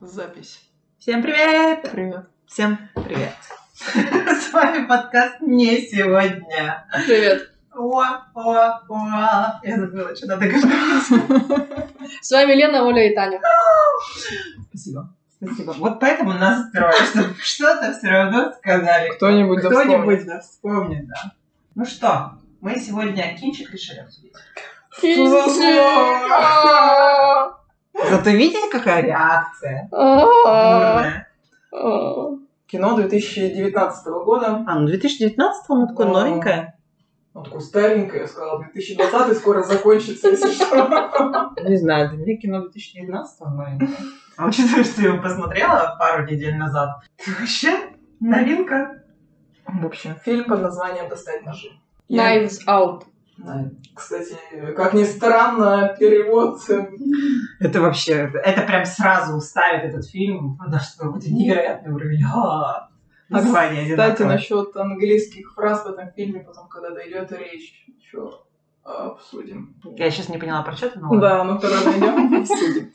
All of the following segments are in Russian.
Запись. Всем привет! Привет. Всем привет! С вами подкаст «Не сегодня». Привет. О, о, о. Я забыла, что надо говорить. С вами Лена, Оля и Таня. Спасибо. Спасибо. Вот поэтому нас строят, чтобы что-то все равно сказали. Кто-нибудь да Кто-нибудь да вспомнит, да. Ну что, мы сегодня кинчик решили обсудить. Зато видите, какая реакция? Бурная. Кино 2019 года. А, ну 2019 оно такое новенькое. Ну, такое старенькое, я сказала, 2020 скоро закончится, если что. Не знаю, для меня кино 2019 новенькое. А учитывая, что я его посмотрела пару недель назад, то вообще новинка. В общем, фильм под названием «Достать ножи». Knives Out. Кстати, как ни странно, перевод... э, Это вообще, это, это прям сразу ставит этот фильм на что какой-то невероятный уровень. А, Название Кстати, насчет английских фраз в этом фильме, потом, когда дойдет речь, еще обсудим. Я сейчас не поняла про что ты, но. Да, ну когда найдем, обсудим.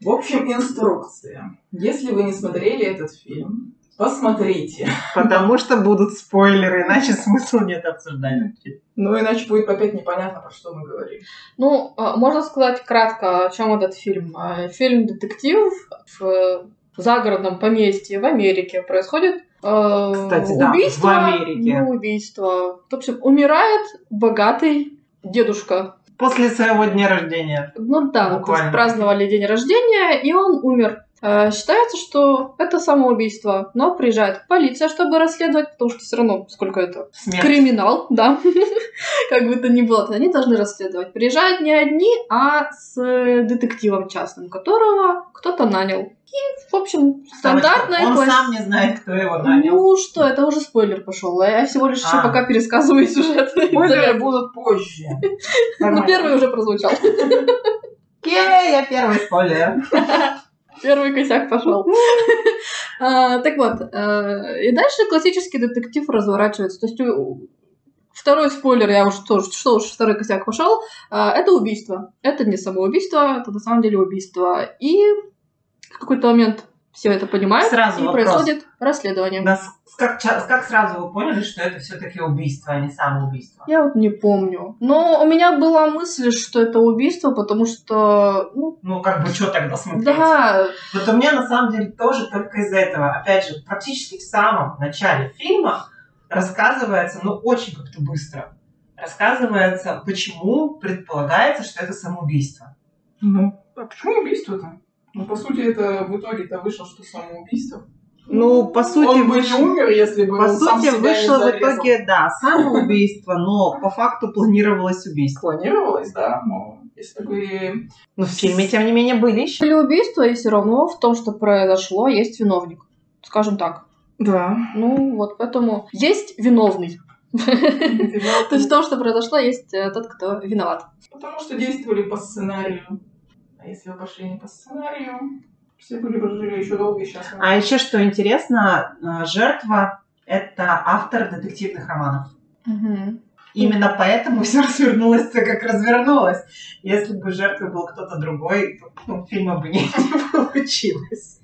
В общем, инструкция. Если вы не смотрели этот фильм, посмотрите. Потому что будут спойлеры, иначе смысла нет обсуждать. Ну, иначе будет опять непонятно, про что мы говорим. Ну, а, можно сказать кратко, о чем этот фильм. А, Фильм детектив в загородном поместье в Америке происходит. э, Кстати, да, убийство, в Америке. Ну, убийство. В общем, умирает богатый дедушка. После своего дня рождения. Ну да, то Буквально. есть праздновали день рождения, и он умер. Э, Считается, что это самоубийство, но приезжает полиция, чтобы расследовать, потому что все равно, сколько это, Смерть. криминал, да, как бы то ни было, они должны расследовать. Приезжают не одни, а с детективом частным, которого кто-то нанял. И, в общем, стандартная Он класс- сам не знает, кто его нанял. Ну что, это уже спойлер пошел. Я всего лишь еще А. пока пересказываю сюжет. Спойлеры будут позже. Ну, первый уже прозвучал. Ей, я первый спойлер. Первый косяк пошел. А, Так вот, э, и дальше классический детектив разворачивается. То есть второй спойлер, я уже тоже, что уж второй косяк пошел, а, это убийство. Это не самоубийство, это на самом деле убийство. И в какой-то момент все это понимают, Сразу и вопрос. происходит расследование. Да, как, как сразу вы поняли, что это все-таки убийство, а не самоубийство? Я вот не помню. Но у меня была мысль, что это убийство, потому что, ну, Ну, как бы, что тогда смотреть? да, Вот у меня, на самом деле, тоже только из-за этого. Опять же, практически в самом начале фильма рассказывается, ну, очень как-то быстро, рассказывается, почему предполагается, что это самоубийство. Ну, а почему убийство-то? Ну, по сути, это в итоге-то вышло, что самоубийство. Ну, по сути, Он бы не вышло- умер, если бы По он сам сути, себя не вышло в итоге, да, самоубийство, но по факту планировалось убийство. Планировалось, да, но если такой... Но в фильме, тем не менее, были еще. Или убийство, и все равно в том, что произошло, есть виновник. Скажем так. Да. Ну, вот поэтому есть виновный. То есть в том, что произошло, есть э, тот, кто виноват. Потому что действовали по сценарию. А если вы пошли не по сценарию, все были бы жили еще долго и счастливо. А еще что интересно, э, жертва — это автор детективных романов. Именно поэтому все развернулось так, как развернулось. Если бы жертвой был кто-то другой, то ну, фильма бы не, не получилось.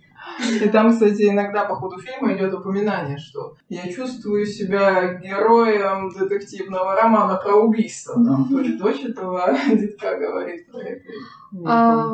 И там, кстати, иногда по ходу фильма идет упоминание, что я чувствую себя героем детективного романа про убийство. Там то ли дочь этого детка говорит про это. А,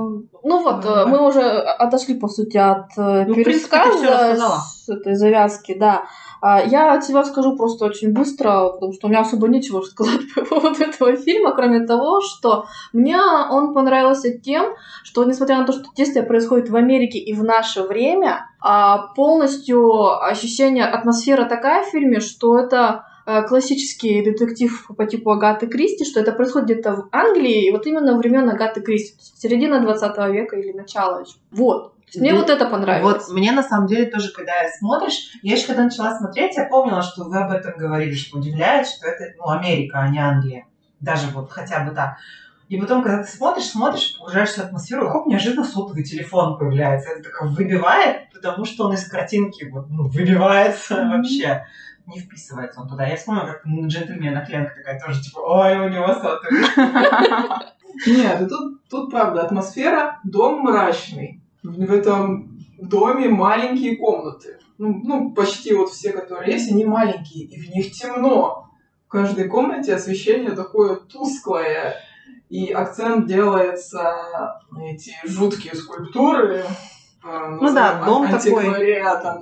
ну вот, э, мы уже отошли, по сути, от э, Ну, пересказа с этой завязки, да. А, Я от себя скажу просто очень быстро, потому что у меня особо нечего сказать по поводу этого фильма, кроме того, что мне он понравился тем, что несмотря на то, что действие происходит в Америке и в наше время, а, полностью ощущение, атмосфера такая в фильме, что это классический детектив по типу Агаты Кристи, что это происходит где-то в Англии, и вот именно времен Агаты Кристи, середина 20 века или начало еще. Вот. Мне Да. вот это понравилось. Вот мне на самом деле тоже, когда смотришь, я еще когда начала смотреть, я помнила, что вы об этом говорили, что удивляет, что это ну, Америка, а не Англия. Даже вот хотя бы так. И потом, когда ты смотришь, смотришь, погружаешься в атмосферу, и хоп, неожиданно сотовый телефон появляется. Это такое выбивает, потому что он из картинки вот, ну, выбивается вообще. Не вписывается он туда. Я вспомнила, как на джентльменах Ленка такая тоже, типа, ой, у него сотовый. Нет, тут, тут правда атмосфера, дом мрачный. В этом доме маленькие комнаты. Ну, ну, почти вот все, которые есть, они маленькие, и в них темно. В каждой комнате освещение такое тусклое, и акцент делается на эти жуткие скульптуры. Э, Ну да, назовем дом такой.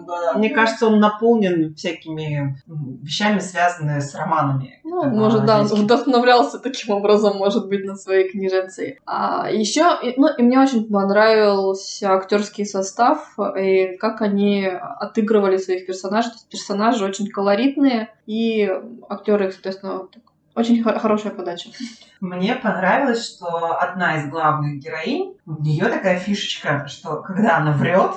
да. Мне кажется, он наполнен всякими вещами, связанными с романами. Ну, Как может, да, он вдохновлялся таким образом, может быть, на своей книженции. А еще, ну, и мне очень понравился актерский состав и как они отыгрывали своих персонажей. То есть персонажи очень колоритные, и актеры, соответственно, так. Очень хо- хорошая подача. Мне понравилось, что одна из главных героинь, у нее такая фишечка, что когда она врет,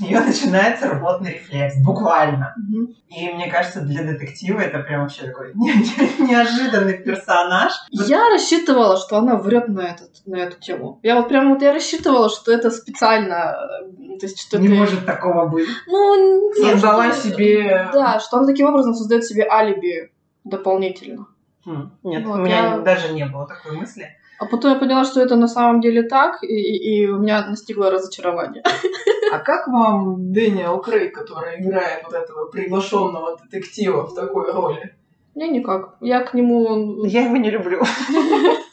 у нее начинается рвотный рефлекс, буквально. Мгм. И мне кажется, для детектива это прям вообще такой не- не- неожиданный персонаж. Я рассчитывала, что она врет на, этот, на эту тему. Я вот прям вот я рассчитывала, что это специально, э, то есть что Не ты- может такого быть. Ну, нет, Создала что- себе... Да, что она таким образом создает себе алиби дополнительно. Нет, Вот, у меня я- даже не было такой мысли. А потом я поняла, что это на самом деле так, и, и- и у меня настигло разочарование. А как вам Дэниел Крейг, который играет вот этого приглашенного детектива в такой роли? Мне никак. Я к нему... Я его не люблю.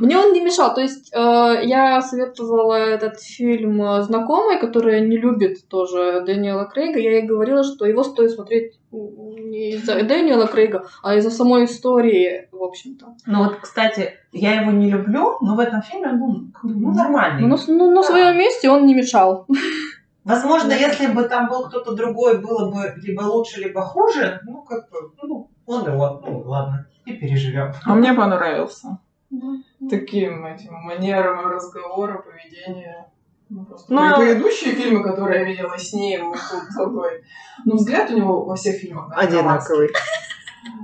Мне он не мешал. То есть э, я советовала этот фильм э, знакомой, которая не любит тоже Дэниела Крейга. Я ей говорила, что его стоит смотреть не из-за Дэниела Крейга, а из-за самой истории, в общем-то. Ну вот, кстати, я его не люблю, но в этом фильме он бы, ну, нормальный. Ну, на, ну, на Да. своем месте он не мешал. Возможно, Да. если бы там был кто-то другой, было бы либо лучше, либо хуже. Ну, как бы, ну, он и он. Ну, ладно, и переживем. А мне понравился. Ну, Таким этим манером разговора, поведения. Ну, просто Ну, При- предыдущие фильмы, которые я видела с ним, тут такой. Ну, взгляд у него во всех фильмах наркоманский.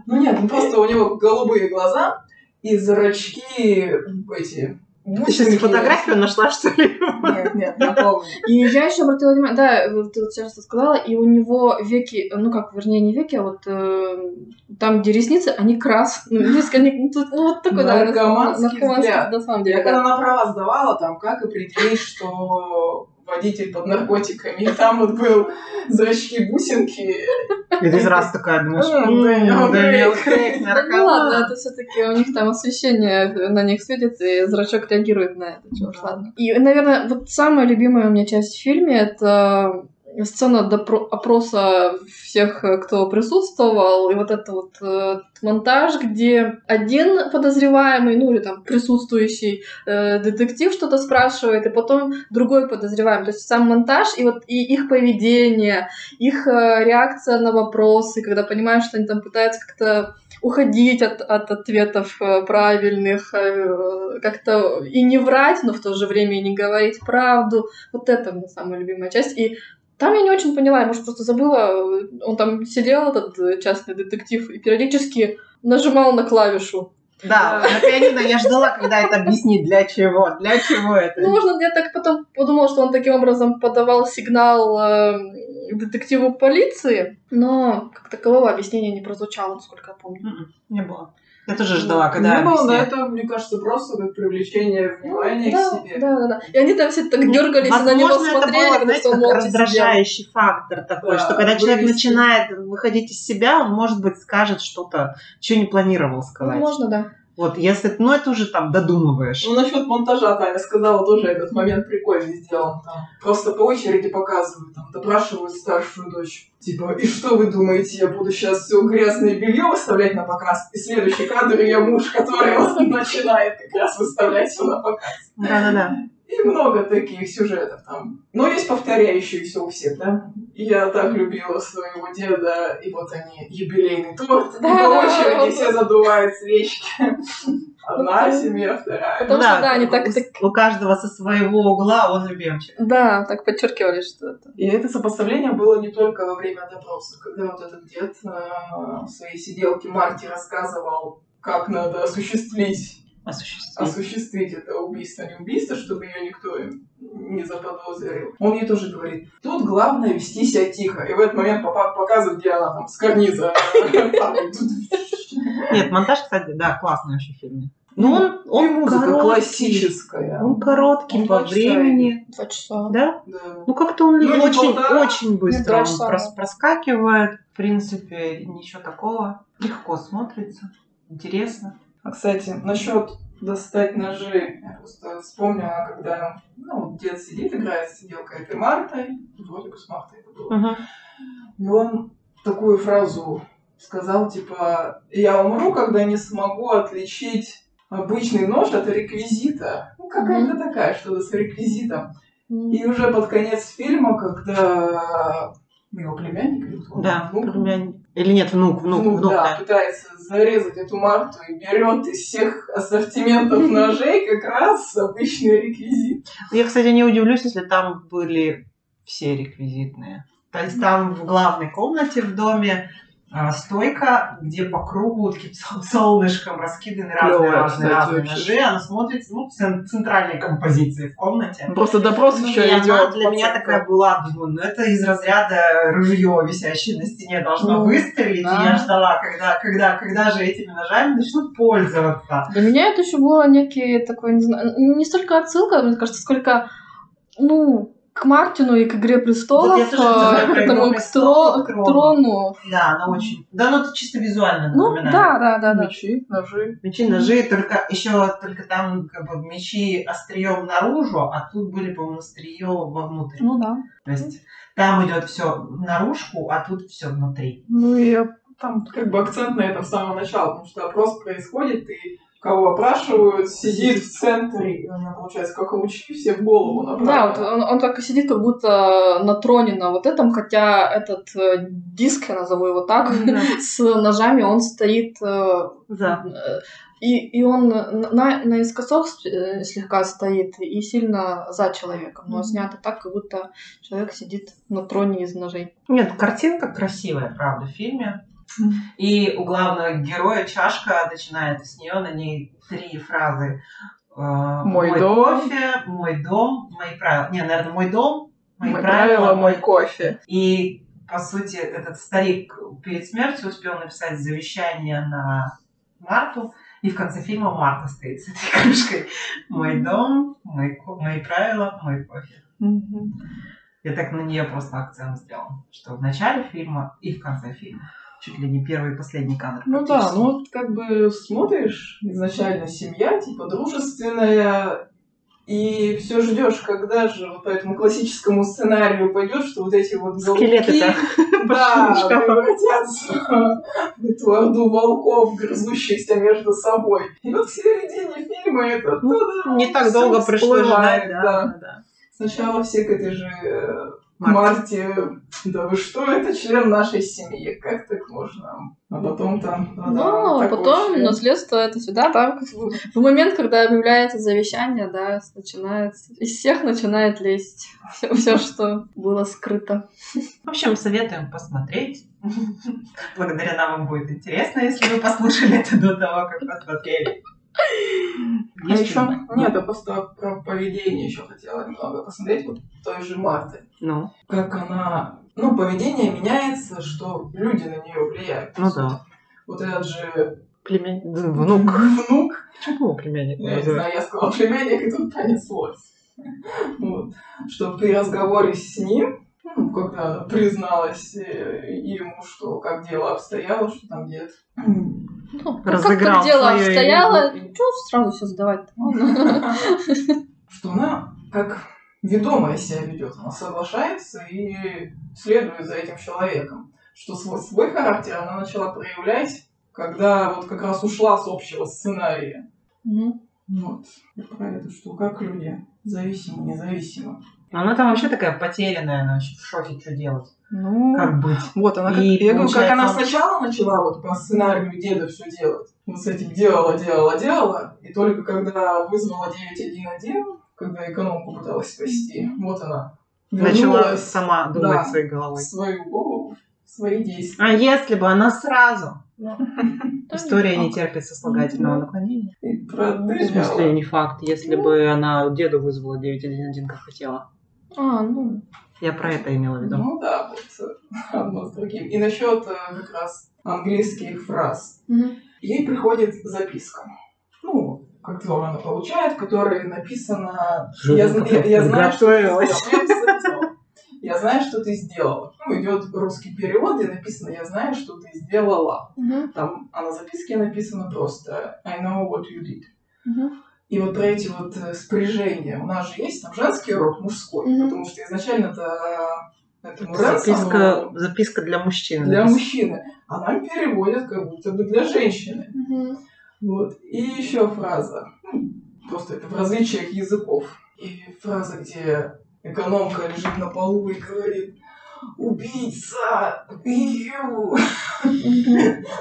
Ну нет, ну просто у него голубые глаза и зрачки эти. Ты сейчас фотографию нашла, что ли? Нет, нет, не помню. И я еще обратила внимание, да, ты вот сейчас сказала, и у него веки, ну как, вернее, не веки, а вот э, там, где ресницы, они красные. Ну, несколько, они- тут, ну, вот такой, да, Наркоманский взгляд. на самом Я деле, когда да. на права сдавала, там, как определить, что водитель под наркотиками. И там вот был зрачки бусинки. И ты сразу такая думаешь, М, «М, Дэниел Крейг». Ну ладно, это все-таки у них там освещение на них светит, и зрачок реагирует на это. Чего ладно. И, наверное, вот самая любимая у меня часть в фильме это сцена допро- опроса всех, э, кто присутствовал, и вот это вот э, монтаж, где один подозреваемый, ну или там присутствующий э, детектив что-то спрашивает, и потом другой подозреваемый. То есть сам монтаж и вот и их поведение, их э, реакция на вопросы, когда понимаешь, что они там пытаются как-то уходить от, от ответов э, правильных, э, как-то и не врать, но в то же время и не говорить правду. Вот это моя самая любимая часть. И там я не очень поняла, я, может, просто забыла, э, он там сидел, этот э, частный детектив, и периодически нажимал на клавишу. Да, на пианино я ждала, когда это объяснить, для чего, для чего это. Ну, можно, я так потом подумала, что он таким образом подавал сигнал э, детективу полиции, но как такового объяснения не прозвучало, насколько я помню. М-м, Не было. Я тоже ждала, когда Не было, но это, мне кажется, просто как привлечение внимания да, к себе. Да, да, да. И они там все так дергались и на него Возможно, это смотрели, было, знаете, как молча сидел. раздражающий фактор такой, Да, что когда человек вывести. начинает выходить из себя, он, может быть, скажет что-то, что не планировал сказать. Возможно, да. Вот, если, ну, это уже там додумываешь. Ну, насчет монтажа Таня сказала, тоже этот момент прикольный сделан. Там просто по очереди показывают, там, допрашивают старшую дочь. Типа, и что вы думаете, я буду сейчас все грязное белье выставлять на показ? И следующий кадр ее муж, который вот начинает как раз выставлять все на показ. Да-да-да. И много таких сюжетов там. Но есть повторяющиеся у всех, да? Я так любила своего деда, и вот они, юбилейный торт, и Да, по да, очереди все задувают свечки. Одна семья, вторая. Потому что, да, они так, у, так, у каждого со своего угла он любимчик. да, так подчеркивали, что это. И это сопоставление было не только во время допроса, когда вот этот дед э, в своей сиделке Марти рассказывал, как надо осуществить Осуществить. осуществить это убийство, не убийство, чтобы ее никто не заподозрил. Он ей тоже говорит, тут главное вести себя тихо. И в этот момент папа показывает, где она там с карниза. Нет, монтаж, кстати, да, классный вообще в фильме. Ну, он, И он музыка короткий. классическая. Он короткий Он по два часа времени. Два часа. Да? Да. Ну, как-то он Ну, не очень, полтора, очень быстро он прос- проскакивает. В принципе, ничего такого. Легко смотрится. Интересно. А, кстати, насчет достать ножи. Я просто вспомнила, когда ну, дед сидит, играет с сиделкой этой Мартой. Вроде бы с Мартой это было. И он такую фразу сказал, типа, я умру, когда не смогу отличить обычный нож от реквизита. Ну, какая-то такая, что-то с реквизитом. М. И уже под конец фильма, когда его племянник или кто? Да, внук? племянник. Или нет, внук, внук, Внук, внук, да, да. пытается зарезать эту Марту и берет из всех ассортиментов ножей как раз обычный реквизит. Я, кстати, не удивлюсь, если там были все реквизитные. То есть там в главной комнате в доме стойка, где по кругу таким сол- солнышком раскиданы разные, Клёвая, разные, кстати, разные ножи. Она смотрится, ну, цен- центральной композиции в комнате. Просто допрос Ну, еще и она идет. для меня такая была, думаю, ну это из разряда ружье, висящее на стене, должно Ну, выстрелить. да. И я ждала, когда, когда, когда же этими ножами начнут пользоваться. Для меня это еще было некий такой, не знаю, не столько отсылка, мне кажется, сколько, ну, к Мартину и к «Игре престолов», Вот я тоже хотела э, про к «Игру тому, к, престолов», тро- к к трону. Да, она очень... Да, ну это чисто визуально Ну, напоминает. да, да, да, да. Мечи, ножи. Мечи, ножи, только еще только там как бы мечи острием наружу, а тут были, по-моему, острие вовнутрь. Ну да. То есть там идет все наружку, а тут все внутри. Ну и там как бы акцент на этом с самого начала, потому что опрос происходит, и кого опрашивают, сидит в центре, и у него получается как лучи все в голову направлены. Да, вот он, он так и сидит, как будто на троне на вот этом, хотя этот э, диск, я назову его так, с ножами, он стоит э, Да. Э, И, и он на, наискосок э, слегка стоит и сильно за человеком, но снято так, как будто человек сидит на троне из ножей. Нет, картинка красивая, правда, в фильме. И у главного героя чашка начинается с нее, на ней три фразы. Э, Мой дом. кофе, мой дом, мои правила. Не, наверное, мой дом, мои Мои правила, правила, мой кофе. И, по сути, этот старик перед смертью успел написать завещание на Марту, и в конце фильма Марта стоит с этой кружкой. Мой дом, мой мои правила, мой кофе. Я так на нее просто акцент сделал, что в начале фильма и в конце фильма. Чуть ли не первый и последний кадр. Ну да, ну вот как бы смотришь, изначально семья, типа дружественная, и все ждешь, когда же вот по этому классическому сценарию пойдет, что вот эти вот голубки, Скелеты-то да, в шкаф. превратятся в эту орду волков, грызущихся между собой. И вот в середине фильма это Ну, Не так долго всплывает, ждать, да. да. да, да. Сначала все к этой же Марте. Марте, да вы что, это член нашей семьи, как так можно? А потом там... да, Ну, а потом член. наследство это всегда, да, в момент, когда объявляется завещание, да, начинается, из всех начинает лезть все, что было скрыто. В общем, советуем посмотреть. Благодаря нам вам будет интересно, если вы послушали это до того, как посмотрели. А Есть еще, нет, я просто про поведение еще хотела немного посмотреть, вот той же Марты. Ну, Как она, ну, поведение меняется, что люди на нее влияют. ну да. Вот этот же Племянник. Внук. внук Почему племянник? Я не знаю, я сказала племянник, и тут понеслось. Вот. Что при разговоре с ним, ну, когда она призналась э, ему, что как дело обстояло, что там дед Ну, как, Разыграл как дело обстояло, игру. что сразу все сдавать что она как ведомая себя ведет. Она соглашается и следует за этим человеком. Что свой, свой характер она начала проявлять, когда вот как раз ушла с общего сценария. Мгм. Вот. Про это, что как люди зависимы, независимы. Она там вообще такая потерянная, она вообще в шоке, что делать. Ну, Как быть? Вот, она как, И я говорю, как она он- сначала начала вот по сценарию деда все делать. Вот с этим делала, делала, делала. И только когда вызвала 911, когда экономку пыталась спасти, вот она Начала сама думать да. своей головой. свою голову, свои действия. А если бы она сразу? Да История не факт. терпит сослагательного наклонения. И про В смысле, не факт. Если бы она деду вызвала 911, как хотела. А, ну, Я про это имела в виду. Ну да, вот одно с другим. И насчет э, как раз английских фраз. мгм. Ей приходит записка. Ну, которую она получает, в которой написано Что я, я- я знаю, что ты. Я знаю, что ты сделала. Ну, идет русский перевод, и написано «Я знаю, что ты сделала». Мгм, Там, а на записке написано просто «I know what you did». мгм. И вот про эти вот э, спряжения. У нас же есть там женский род, мужской. Мгм. Потому что изначально это этому Ренсону Записка, записка для мужчин. для мужчины. А нам переводят как будто бы для женщины. Мгм. Вот. И еще фраза. Ну, Просто это в различиях языков. И фраза, где экономка лежит на полу и говорит «Убийца! Ю!»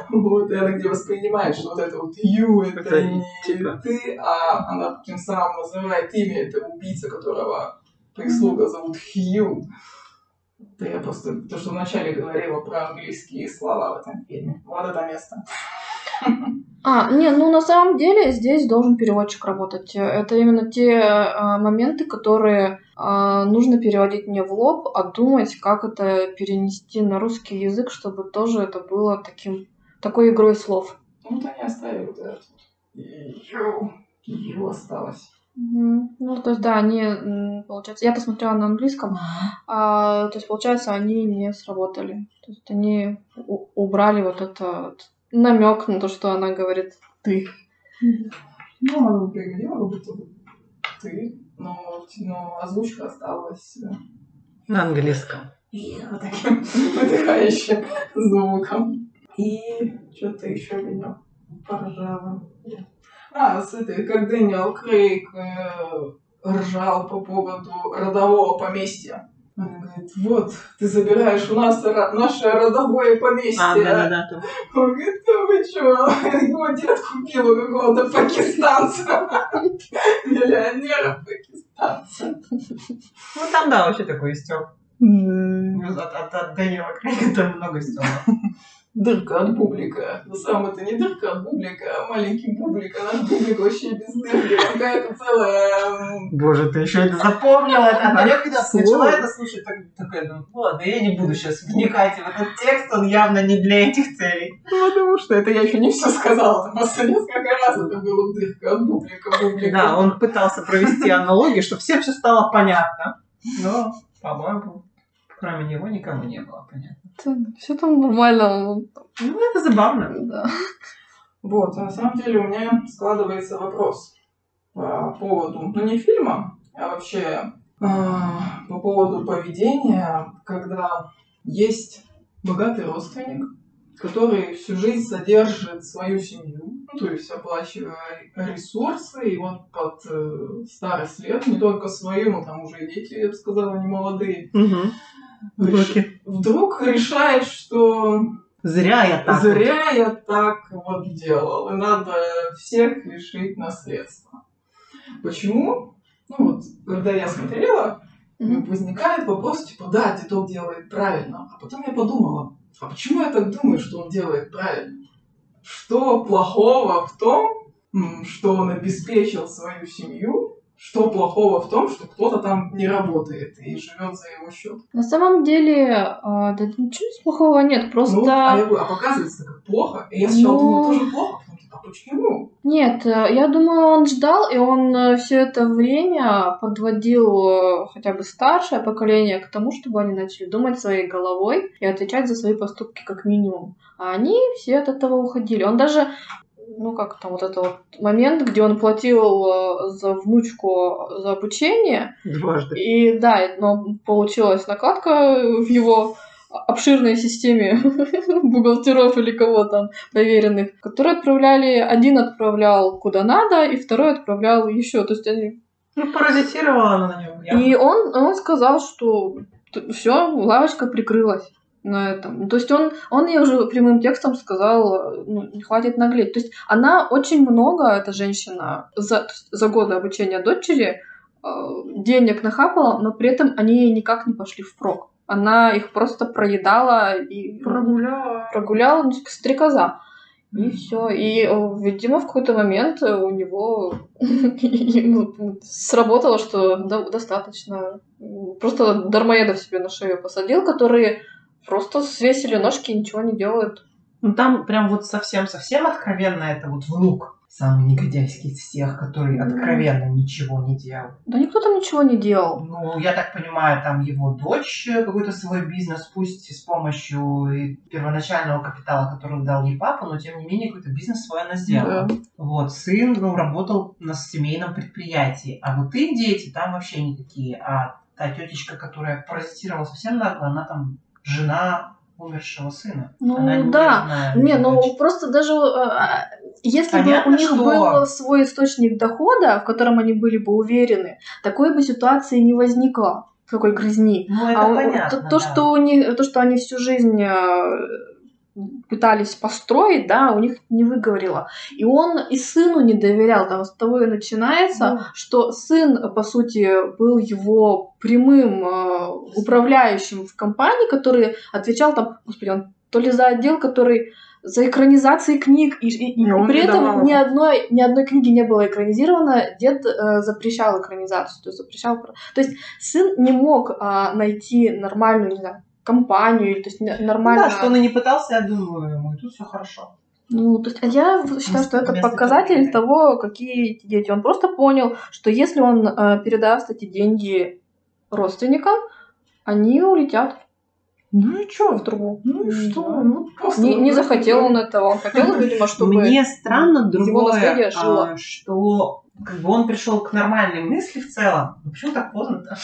Вот, и она где воспринимает, что вот это вот «ю» это не типа- ты, а она тем самым называет имя этого убийцы, которого прислуга зовут Хью. Это я просто то, что вначале говорила про английские слова в этом фильме. Вот это место. А, не, ну на самом деле здесь должен переводчик работать. Это именно те а, моменты, которые а, нужно переводить не в лоб, а думать, как это перенести на русский язык, чтобы тоже это было таким такой игрой слов. Ну, вот они оставили вот это. Ю. Ю осталось. Мгм. Ну, то есть, да, они, получается, я посмотрела на английском, а, то есть, получается, они не сработали. То есть, они убрали вот этот намек на то, что она говорит ты. Ну, она как будто бы ты, но, но озвучка осталась На английском. и вот таким выдыхающим звуком. И что-то еще меня поражало. А, с этой, как Дэниел Крейг э, ржал по поводу родового поместья. Он говорит, вот, ты забираешь у нас наше родовое поместье. А, да-да-да. там. Он говорит, да вы чё? Его дед купил у какого-то пакистанца. Миллионера пакистанца. Ну там, да, вообще такой стёб. От, от, от Дэниела Крейга там много стёба. Дырка от бублика. На самом это не дырка от бублика, а маленький бублик. А наш бублик вообще без дырки. Какая-то целая... Боже, ты еще это Запомнила. А я когда начала это слушать, так, такая, думаю, ну ладно, я не буду сейчас вникать в этот текст, он явно не для этих целей. Ну, потому что это я еще не все сказала. Там просто несколько раз это было дырка от бублика, бублика. Да, он пытался провести аналогию, чтобы всем все стало понятно. Но, по-моему, кроме него никому не было понятно. Все там нормально. Ну, это забавно. Да. Вот, а на самом деле у меня складывается вопрос по поводу, ну не фильма, а вообще а, по поводу поведения, когда есть богатый родственник, который всю жизнь содержит свою семью, ну, то есть оплачивая ресурсы, и вот под э, старость лет, не только свою, но там уже и дети, я бы сказала, не молодые, реш- вдруг решает, что Зря я так. Зря я так вот делал. И надо всех лишить наследства. Почему? Ну вот, когда я смотрела, Мгм. возникает вопрос, типа, да, Титов делает правильно. А потом я подумала, а почему я так думаю, что он делает правильно? Что плохого в том, что он обеспечил свою семью? Что плохого в том, что кто-то там не работает и живет за его счет? На самом деле, а, да ничего плохого нет, просто... Ну, а, я а показывается как плохо. И я сначала Ну. думала, тоже плохо, потом а почему? Нет, э, я думаю, он ждал, и он все это время подводил э, хотя бы старшее поколение к тому, чтобы они начали думать своей головой и отвечать за свои поступки как минимум. А они все от этого уходили. Он даже, ну как там вот этот вот момент, где он платил э, за внучку за обучение, Дважды. и да, но получилась накладка в его обширной системе бухгалтеров или кого там поверенных, которые отправляли, один отправлял куда надо, и второй отправлял еще. То есть они... Ну, паразитировала она на нем. И он, он сказал, что все, лавочка прикрылась на этом. То есть он, он ей уже прямым текстом сказал, ну, не хватит наглеть. То есть она очень много, эта женщина, за, за годы обучения дочери э, денег нахапала, но при этом они ей никак не пошли впрок. Она их просто проедала и Прогуляла. прогуляла, ну, типа, стрекоза. И все. И, э, видимо, в какой-то момент у него сработало, что достаточно. Просто дармоедов себе на шею посадил, которые просто свесили ножки и ничего не делают. Ну, там прям вот совсем-совсем откровенно это вот внук самый негодяйский из всех, который откровенно ничего не делал. Да никто там ничего не делал. Ну, я так понимаю, там его дочь э, какой-то свой бизнес, пусть и с помощью и первоначального капитала, который дал ей папа, но тем не менее какой-то бизнес свой она сделала. Да. Вот, сын, ну, работал на семейном предприятии, а вот их дети там вообще никакие. А та тетечка, которая паразитировала совсем нагло, она там жена умершего сына. Ну, она не да. Не, ну просто даже э, если Понятно, бы у них что- был свой источник дохода, в котором они были бы уверены, такой бы ситуации не возникло, такой грызни. Ну, это А понятно, то, то, да. что у них, то, что они всю жизнь э, пытались построить, да, у них не выговорило. И он и сыну не доверял. Там с того и начинается, Ну. что сын, по сути, был его прямым э, управляющим в компании, который отвечал там, господи, он то ли за отдел, который за экранизации книг, и, и- и при не этом давал. ни одной, ни одной книги не было экранизировано, дед э, запрещал экранизацию, то есть запрещал... То есть сын не мог а, найти нормальную, не знаю, компанию, то есть Ну нормально... Да, что он и не пытался, я думаю, ему и тут все хорошо. Ну, то есть а я считаю, что это показатель того, какие эти дети. Он просто понял, что если он э, передаст эти деньги родственникам, они улетят Ну и чё? в трубу. Ну и что? Ну, просто Не, не захотел он этого. Он хотел, видимо, чтобы... Мне странно его другое, наследие жило. а, что как бы он пришел к нормальной мысли в целом. Ну почему так поздно-то?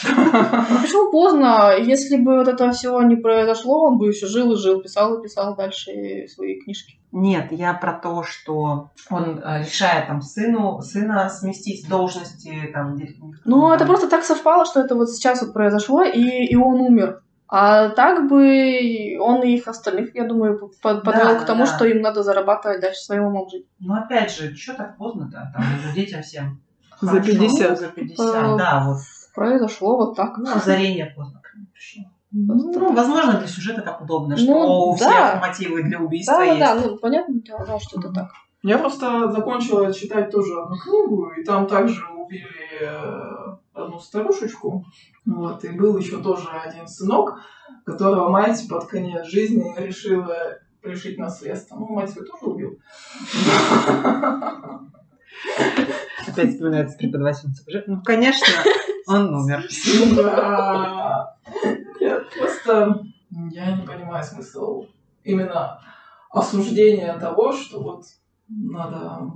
Ну, почему поздно? Если бы вот этого всего не произошло, он бы еще жил и жил, писал и писал дальше свои книжки. Нет, я про то, что он э, решает там сыну, сына сместить с должности там. Ну, это просто так совпало, что это вот сейчас вот произошло, и, и он умер. А так бы он и их остальных, я думаю, под- подвел Да, к тому, да. что им надо зарабатывать дальше своим умом жить. Ну опять же, что так поздно-то? Там уже детям всем. За хорошо, 50. За 50, Э, да, вот. Произошло вот так. Ну, озарение поздно к пришло. Ну, возможно, для сюжета так удобно, что Ну, у да. всех мотивы для убийства Да, есть. да, ну понятное дело, да, что это так. Я просто закончила читать тоже одну книгу, и там также убили одну старушечку. Вот, и был еще тоже один сынок, которого мать под конец жизни решила лишить наследства. Ну, мать свою тоже убил. Опять вспоминается преподавательница. Ну, конечно, он умер. Да. Я просто... Я не понимаю смысл именно осуждения того, что вот надо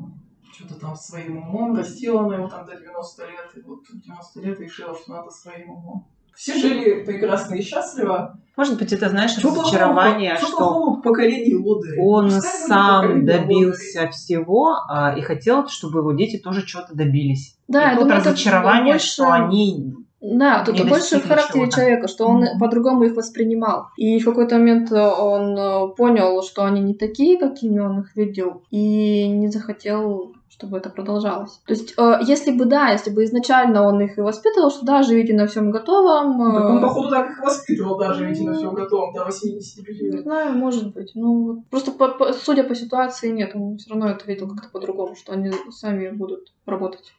что-то там своим умом. Растила она его там до 90 лет, и вот в 90 лет решила, что надо своим умом. Все жили прекрасно и счастливо. Может быть, это, знаешь, Чё разочарование, плохого- что плохого в поколении лодырей? он Пускай будет сам добился всего а, и хотел, чтобы его дети тоже чего-то добились. Да, и тут думаю, это разочарование, больше- что они... Да, тут не больше в характере чего-то. человека, что он Мгм. по-другому их воспринимал. И в какой-то момент э, он э, понял, что они не такие, какими он их видел, и не захотел, чтобы это продолжалось. То есть, э, если бы, да, если бы изначально он их и воспитывал, что да, живите на всем готовом. э, Так он, походу, так их воспитывал даже, ведь на всем готовом, до 85 Не лет. знаю, может быть. Ну, вот просто по- по- судя по ситуации, нет, он все равно это видел как-то по-другому, что они сами будут работать.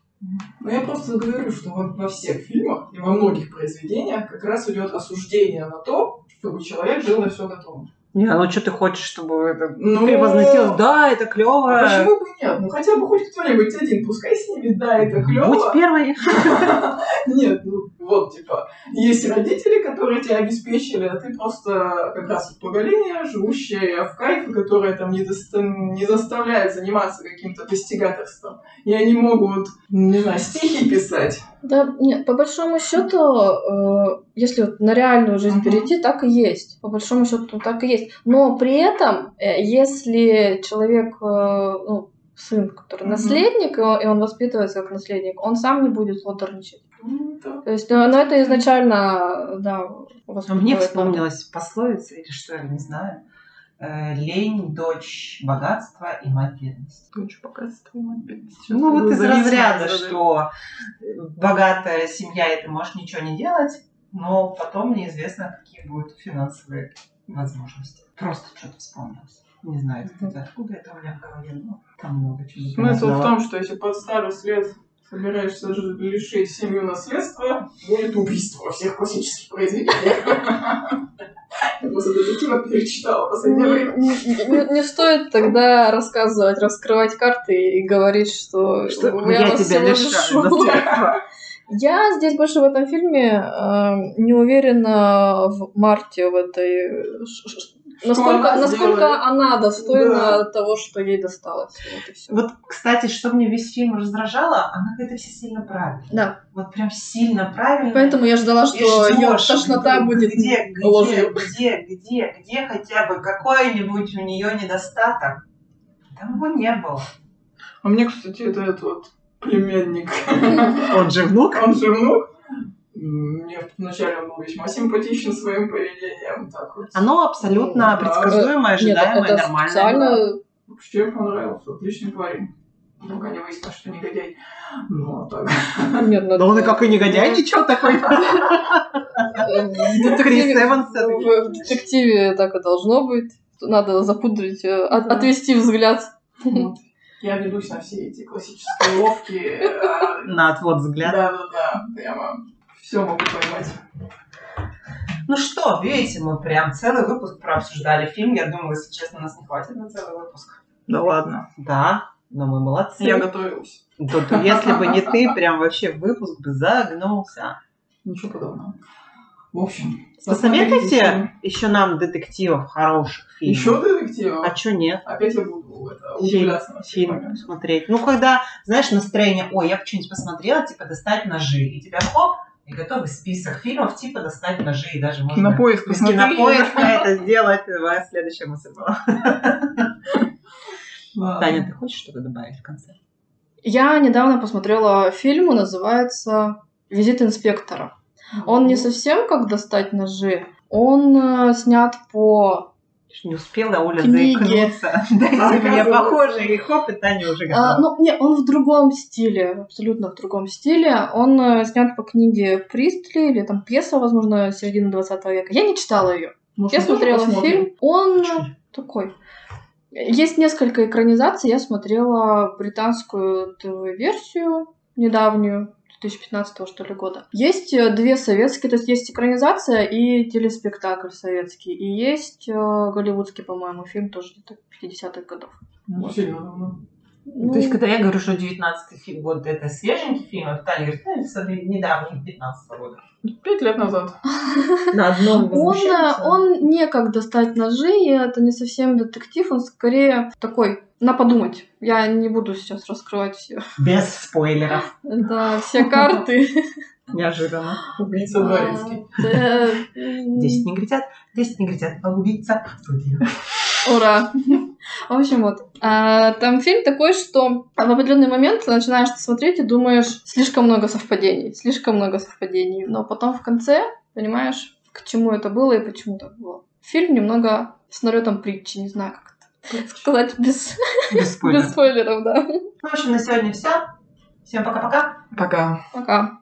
Но я просто говорю, что во, во всех фильмах и во многих произведениях как раз идет осуждение на то, чтобы человек жил на все готовом. Не, ну что ты хочешь, чтобы это Ну, превозносилось? Да, это клево. А почему бы нет? Ну хотя бы хоть кто-нибудь один, пускай снимет, да, это клево. Будь первой. Нет, ну вот, типа, есть родители, которые тебя обеспечили, а ты просто как раз поколение, живущее в кайфе, которое там не, доста- не заставляет заниматься каким-то достигаторством. И они могут, не знаю, стихи писать. Да, нет, по большому счету, э, если вот на реальную жизнь Мгм. перейти, так и есть. По большому счету, так и есть. Но при этом, э, если человек, э, ну, сын, который Мгм. наследник, и он, и он воспитывается как наследник, он сам не будет лотерничать. Ну. То есть, ну, ну, это изначально, да, мне вспомнилась пословица, или что, я не знаю. Э, Лень, дочь богатства и мать бедности. Дочь богатства, мать бедность. Ну вот из разряда, что богатая семья, и ты можешь ничего не делать, но потом неизвестно, какие будут финансовые возможности. Просто что-то вспомнилось. Не знаю, кстати, откуда это у меня в голове, но там много чего. Смысл в том, что если под старость лет собираешься лишить семью наследства, будет убийство во всех классических произведениях. после детектива перечитала последнее время. Не, не- не- не стоит тогда рассказывать, раскрывать карты и говорить, что, Что я, я тебя лишаю. Я здесь больше в этом фильме э, не уверена в Марте, в этой... Насколько, она насколько сделает. она достойна Да. того, что ей досталось. Вот. Вот, кстати, что мне весь фильм раздражало, она какая-то вся сильно правильная. Да, Вот прям сильно правильная. поэтому я ждала, что ее ждёшь, тошнота где- будет где, где, ложью. где, где, где хотя бы какой-нибудь у нее недостаток. Там его не было. А мне, кстати, это этот вот племянник, Он же внук. он же внук. Мне вначале он был весьма симпатичен своим поведением. Так вот. Оно абсолютно Да. предсказуемое, Нет, ожидаемое, это нормальное. специально... Вообще понравился, отличный парень. Пока не выяснилось, что негодяй. Ну, а так. Нет, ну, Да он и это- как и негодяй, ничего такой. Э, в Крис детективе- Эванс в- в детективе так и должно быть. Надо запудрить, э, от- Да. отвести взгляд. Я ведусь на все эти классические ловки. а, На отвод взгляда. Да-да-да, прямо все могу поймать. Ну что, видите, мы прям целый выпуск прообсуждали фильм. Я думала, если честно, нас не хватит на целый выпуск. Да ладно. Да, но мы молодцы. Я готовилась. То- то если бы не ты, прям вообще выпуск бы загнулся. Ничего подобного. В общем, Посоветуйте еще нам детективов хороших фильмов. Еще детективов? А чё нет? Опять я буду это, Фильм, удивляться фильм моменты. смотреть. Ну, когда, знаешь, настроение, ой, я бы что-нибудь посмотрела, типа достать ножи. И тебя хоп, и готовый список фильмов, типа достать ножи. И даже можно Кинопоиск посмотри. кинопоиска это сделать. Мысль была. Ладно. Таня, ты хочешь что-то добавить в конце? Я недавно посмотрела фильм, называется «Визит инспектора». Он не совсем как достать ножи, он э, снят по... Не успела Оля Книги. заикнуться. Дайте мне похоже, и хоп, и Таня уже А, готова. ну, не, он в другом стиле, абсолютно в другом стиле. Он э, снят по книге Пристли, или там пьеса, возможно, середины 20 века. Я не читала ее. Может, Я смотрела посмотрим? фильм. Он Чё? такой. Есть несколько экранизаций. Я смотрела британскую ТВ-версию недавнюю, 2015 что ли года. Есть э, две советские, то есть есть экранизация и телеспектакль советский. И есть э, голливудский, по-моему, фильм тоже где-то 50-х годов. Ну, сильно давно. Ну, То есть, когда я говорю, что 19 фильм, вот это свеженький фильм, а Таня говорит, ну, это недавний, 15 года. Пять лет назад. На одном Он, э, он не как достать ножи, и это не совсем детектив, он скорее такой на подумать. Я не буду сейчас раскрывать все, Без спойлеров. да, все карты. Неожиданно. Убийца дворецкий. А, э, Десять негритят, десять негритят, а убийца. Ура! В общем, вот. А, Там фильм такой, что в определенный момент ты начинаешь смотреть и думаешь, слишком много совпадений, слишком много совпадений. Но потом в конце понимаешь, к чему это было и почему так было. Фильм немного с налетом притчи, не знаю, как это сказать без, Без без спойлеров. спойлеров, да. Ну, в общем, на сегодня все. Всем пока-пока. Пока. Пока.